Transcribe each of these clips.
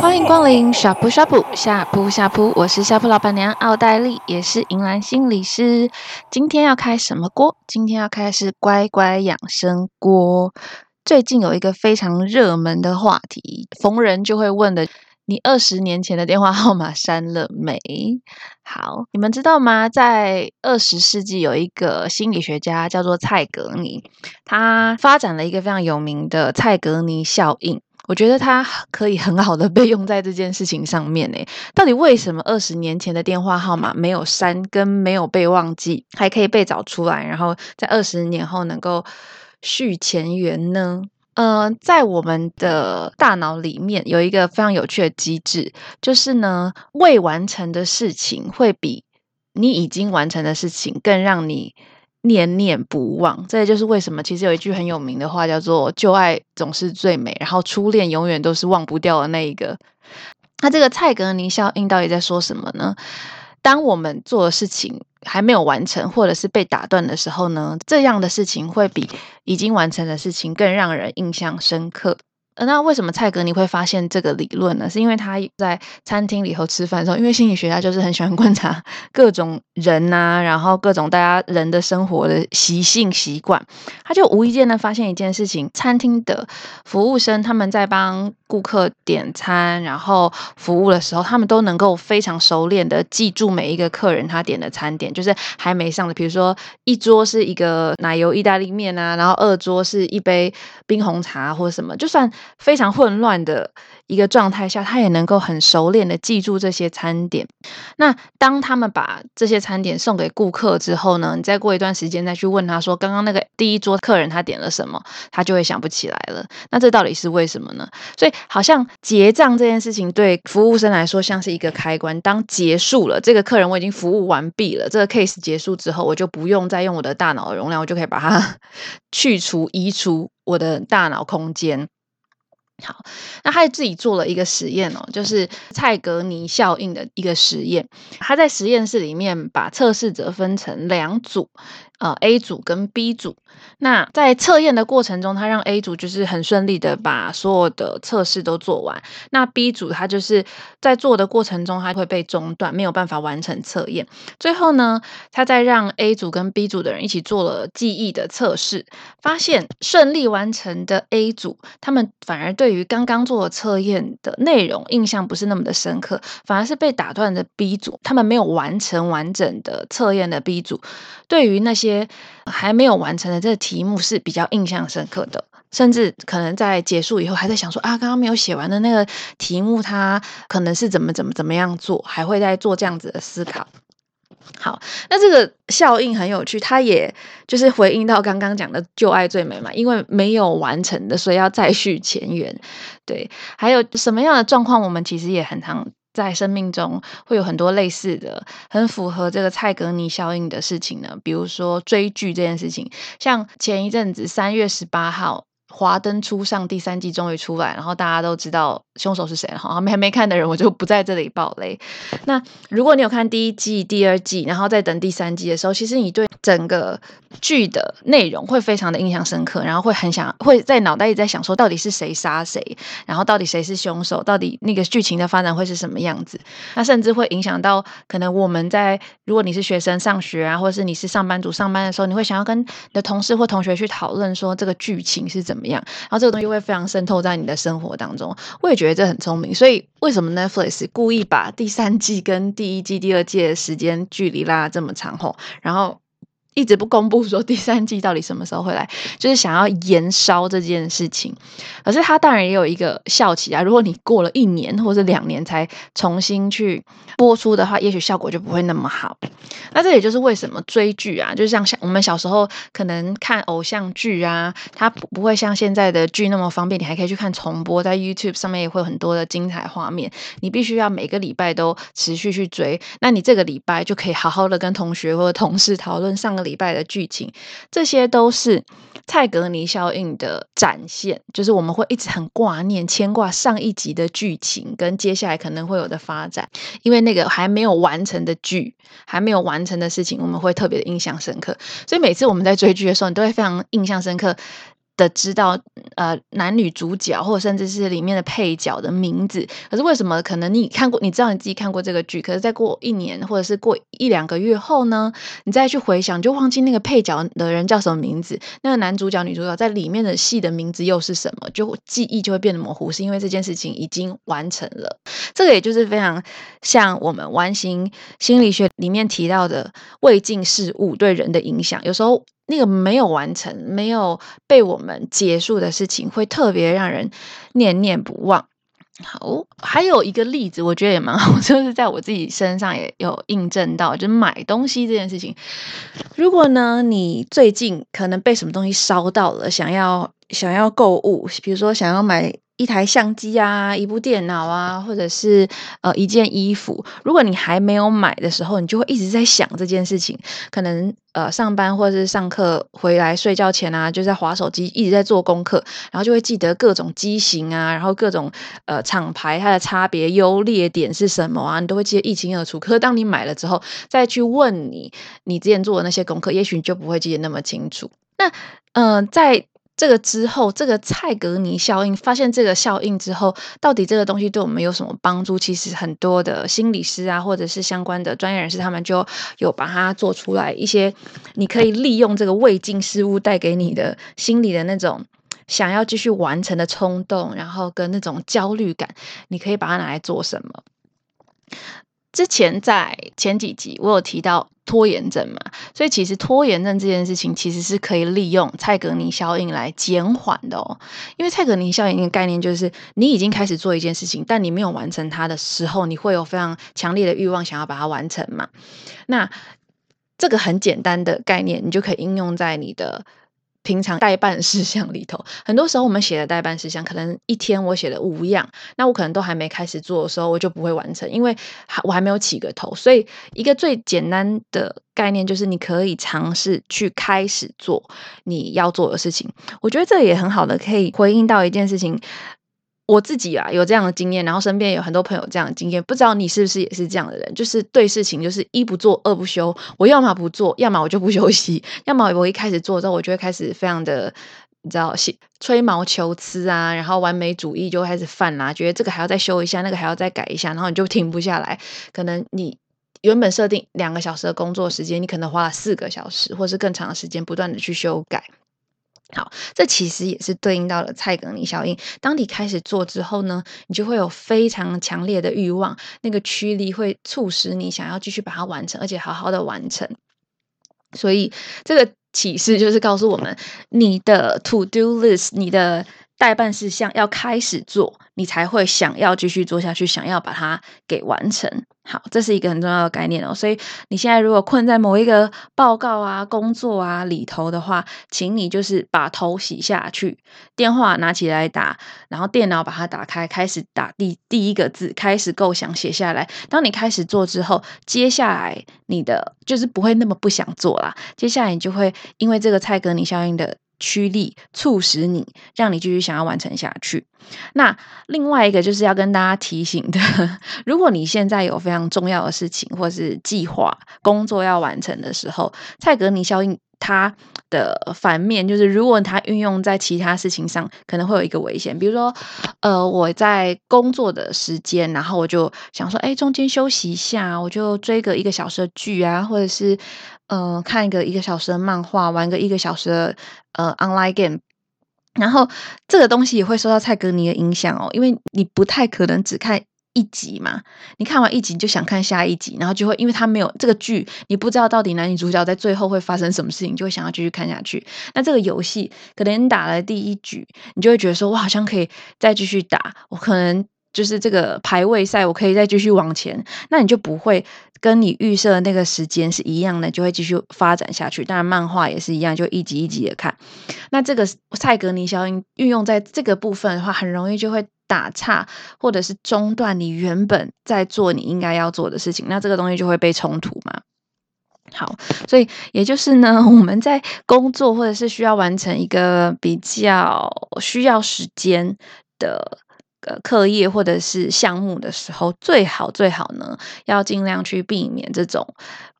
欢迎光临呷哺呷哺呷哺呷哺，我是下铺老板娘奥黛丽，也是银兰心理师。今天要开什么锅？今天要开的是乖乖养生锅。最近有一个非常热门的话题，逢人就会问的。你二十年前的电话号码删了没？好，你们知道吗？在二十世纪，有一个心理学家叫做蔡格尼，他发展了一个非常有名的蔡格尼效应。我觉得他可以很好的被用在这件事情上面诶。到底为什么二十年前的电话号码没有删，跟没有被忘记，还可以被找出来，然后在二十年后能够续前缘呢？呃，在我们的大脑里面有一个非常有趣的机制，就是呢，未完成的事情会比你已经完成的事情更让你念念不忘。这也就是为什么，其实有一句很有名的话叫做“旧爱总是最美”，然后初恋永远都是忘不掉的那一个。那这个蔡格尼效应到底在说什么呢？当我们做的事情还没有完成，或者是被打断的时候呢，这样的事情会比已经完成的事情更让人印象深刻。那为什么蔡格尼会发现这个理论呢？是因为他在餐厅里头吃饭的时候，因为心理学家就是很喜欢观察 各种人呐、然后各种大家人的生活的习性习惯，他就无意间的发现一件事情：餐厅的服务生他们在帮顾客点餐，然后服务的时候，他们都能够非常熟练的记住每一个客人他点的餐点，就是还没上的，比如说一桌是一个奶油意大利面啊，然后二桌是一杯冰红茶或者什么，就算。非常混乱的一个状态下，他也能够很熟练的记住这些餐点。那当他们把这些餐点送给顾客之后呢，你再过一段时间再去问他说，刚刚那个第一桌客人他点了什么，他就会想不起来了。那这到底是为什么呢？所以好像结账这件事情对服务生来说像是一个开关，当结束了，这个客人我已经服务完毕了，这个 case 结束之后，我就不用再用我的大脑的容量，我就可以把它 去除、移除我的大脑空间。好，那他自己做了一个实验哦，就是蔡格尼效应的一个实验。他在实验室里面把测试者分成两组。呃，A 组跟 B 组，那在测验的过程中，他让 A 组就是很顺利的把所有的测试都做完。那 B 组他就是在做的过程中，他会被中断，没有办法完成测验。最后呢，他再让 A 组跟 B 组的人一起做了记忆的测试，发现顺利完成的 A 组，他们反而对对于刚刚做的测验的内容印象不是那么的深刻，反而是被打断的 B 组，他们没有完成完整的测验的 B 组，对于那些。些还没有完成的这个题目是比较印象深刻的，甚至可能在结束以后还在想说啊，刚刚没有写完的那个题目，它可能是怎么怎么怎么样做，还会在做这样子的思考。好，那这个效应很有趣，它也就是回应到刚刚讲的旧爱最美嘛，因为没有完成的，所以要再续前缘。对，还有什么样的状况，我们其实也很常。在生命中会有很多类似的、很符合这个蔡格尼效应的事情呢，比如说追剧这件事情，像前一阵子三月十八号。华灯初上，第三季终于出来，然后大家都知道凶手是谁了。哈，还没看的人，我就不在这里爆雷。那如果你有看第一季、第二季，然后再等第三季的时候，其实你对整个剧的内容会非常的印象深刻，然后会很想会在脑袋里在想说，到底是谁杀谁，然后到底谁是凶手，到底那个剧情的发展会是什么样子？那甚至会影响到可能我们在如果你是学生上学啊，或者是你是上班族上班的时候，你会想要跟你的同事或同学去讨论说这个剧情是怎么么。样，然后这个东西会非常渗透在你的生活当中，我也觉得这很聪明。所以为什么 Netflix 故意把第三季跟第一季、第二季的时间距离拉这么长后，然后一直不公布说第三季到底什么时候会来，就是想要延烧这件事情。可是它当然也有一个效期啊，如果你过了一年或者两年才重新去播出的话，也许效果就不会那么好。那这也就是为什么追剧啊，就像像我们小时候可能看偶像剧啊，它不不会像现在的剧那么方便，你还可以去看重播，在 YouTube 上面也会有很多的精彩画面。你必须要每个礼拜都持续去追，那你这个礼拜就可以好好的跟同学或者同事讨论上个礼拜的剧情，这些都是蔡格尼效应的展现，就是我们会一直很挂念、牵挂上一集的剧情跟接下来可能会有的发展，因为那个还没有完成的剧，还没有完成的事情，我们会特别的印象深刻。所以每次我们在追剧的时候，你都会非常印象深刻。的知道呃男女主角或者甚至是里面的配角的名字，可是为什么可能你看过，你知道你自己看过这个剧，可是再过一年或者是过一两个月后呢，你再去回想，就忘记那个配角的人叫什么名字，那个男主角女主角在里面的戏的名字又是什么，就记忆就会变得模糊，是因为这件事情已经完成了。这个也就是非常像我们完形心理学里面提到的未尽事物对人的影响，有时候。那个没有完成、没有被我们结束的事情，会特别让人念念不忘。好，还有一个例子，我觉得也蛮好，就是在我自己身上也有印证到，就是买东西这件事情。如果呢，你最近可能被什么东西烧到了，想要想要购物，比如说想要买。一台相机啊，一部电脑啊，或者是呃一件衣服，如果你还没有买的时候，你就会一直在想这件事情。可能呃上班或者是上课回来睡觉前啊，就在划手机，一直在做功课，然后就会记得各种机型啊，然后各种呃厂牌它的差别优劣点是什么啊，你都会记得一清二楚。可是当你买了之后，再去问你你之前做的那些功课，也许你就不会记得那么清楚。那呃在。这个之后，这个蔡格尼效应，发现这个效应之后，到底这个东西对我们有什么帮助？其实很多的心理师啊，或者是相关的专业人士，他们就有把它做出来一些，你可以利用这个未尽事物带给你的心理的那种想要继续完成的冲动，然后跟那种焦虑感，你可以把它拿来做什么？之前在前几集我有提到拖延症嘛，所以其实拖延症这件事情其实是可以利用蔡格尼效应来减缓的哦。因为蔡格尼效应的概念就是，你已经开始做一件事情，但你没有完成它的时候，你会有非常强烈的欲望想要把它完成嘛。那这个很简单的概念，你就可以应用在你的。平常代办事项里头，很多时候我们写的代办事项，可能一天我写了五样，那我可能都还没开始做的时候，我就不会完成，因为还我还没有起个头。所以，一个最简单的概念就是，你可以尝试去开始做你要做的事情。我觉得这也很好的可以回应到一件事情。我自己啊有这样的经验，然后身边有很多朋友这样的经验，不知道你是不是也是这样的人？就是对事情就是一不做二不休，我要么不做，要么我就不休息，要么我一开始做之后，我就会开始非常的你知道，吹毛求疵啊，然后完美主义就开始犯啦，觉得这个还要再修一下，那个还要再改一下，然后你就停不下来。可能你原本设定两个小时的工作时间，你可能花了四个小时，或是更长的时间，不断的去修改。好，这其实也是对应到了蔡格尼效应。当你开始做之后呢，你就会有非常强烈的欲望，那个驱力会促使你想要继续把它完成，而且好好的完成。所以这个启示就是告诉我们，你的 to do list，你的待办事项要开始做，你才会想要继续做下去，想要把它给完成。好，这是一个很重要的概念哦。所以你现在如果困在某一个报告啊、工作啊里头的话，请你就是把头洗下去，电话拿起来打，然后电脑把它打开，开始打第第一个字，开始构想写下来。当你开始做之后，接下来你的就是不会那么不想做啦。接下来你就会因为这个蔡格尼效应的。驱力促使你，让你继续想要完成下去。那另外一个就是要跟大家提醒的，如果你现在有非常重要的事情或是计划工作要完成的时候，蔡格尼效应它的反面就是，如果它运用在其他事情上，可能会有一个危险。比如说，呃，我在工作的时间，然后我就想说，哎，中间休息一下，我就追个一个小时的剧啊，或者是。呃，看一个一个小时的漫画，玩个一个小时的呃 online game，然后这个东西也会受到蔡格尼的影响哦，因为你不太可能只看一集嘛，你看完一集就想看下一集，然后就会因为它没有这个剧，你不知道到底男女主角在最后会发生什么事情，就会想要继续看下去。那这个游戏可能你打了第一局，你就会觉得说，我好像可以再继续打，我可能。就是这个排位赛，我可以再继续往前，那你就不会跟你预设的那个时间是一样的，就会继续发展下去。当然，漫画也是一样，就一集一集的看。那这个蔡格尼效应运用在这个部分的话，很容易就会打岔，或者是中断你原本在做你应该要做的事情。那这个东西就会被冲突嘛。好，所以也就是呢，我们在工作或者是需要完成一个比较需要时间的。呃，课业或者是项目的时候，最好最好呢，要尽量去避免这种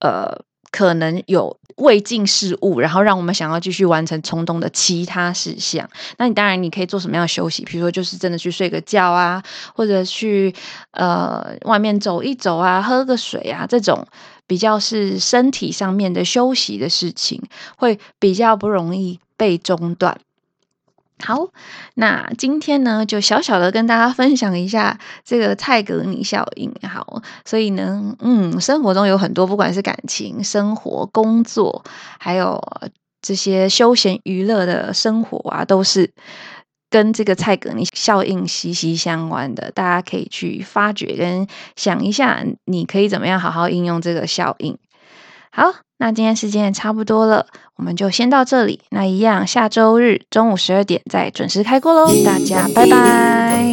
呃可能有未尽事务，然后让我们想要继续完成冲动的其他事项。那你当然你可以做什么样的休息？比如说就是真的去睡个觉啊，或者去呃外面走一走啊，喝个水啊，这种比较是身体上面的休息的事情，会比较不容易被中断。好，那今天呢，就小小的跟大家分享一下这个蔡格尼效应。好，所以呢，嗯，生活中有很多，不管是感情、生活、工作，还有这些休闲娱乐的生活啊，都是跟这个蔡格尼效应息息相关的。大家可以去发掘跟想一下，你可以怎么样好好应用这个效应。好，那今天时间也差不多了，我们就先到这里。那一样，下周日中午十二点再准时开锅喽，大家拜拜。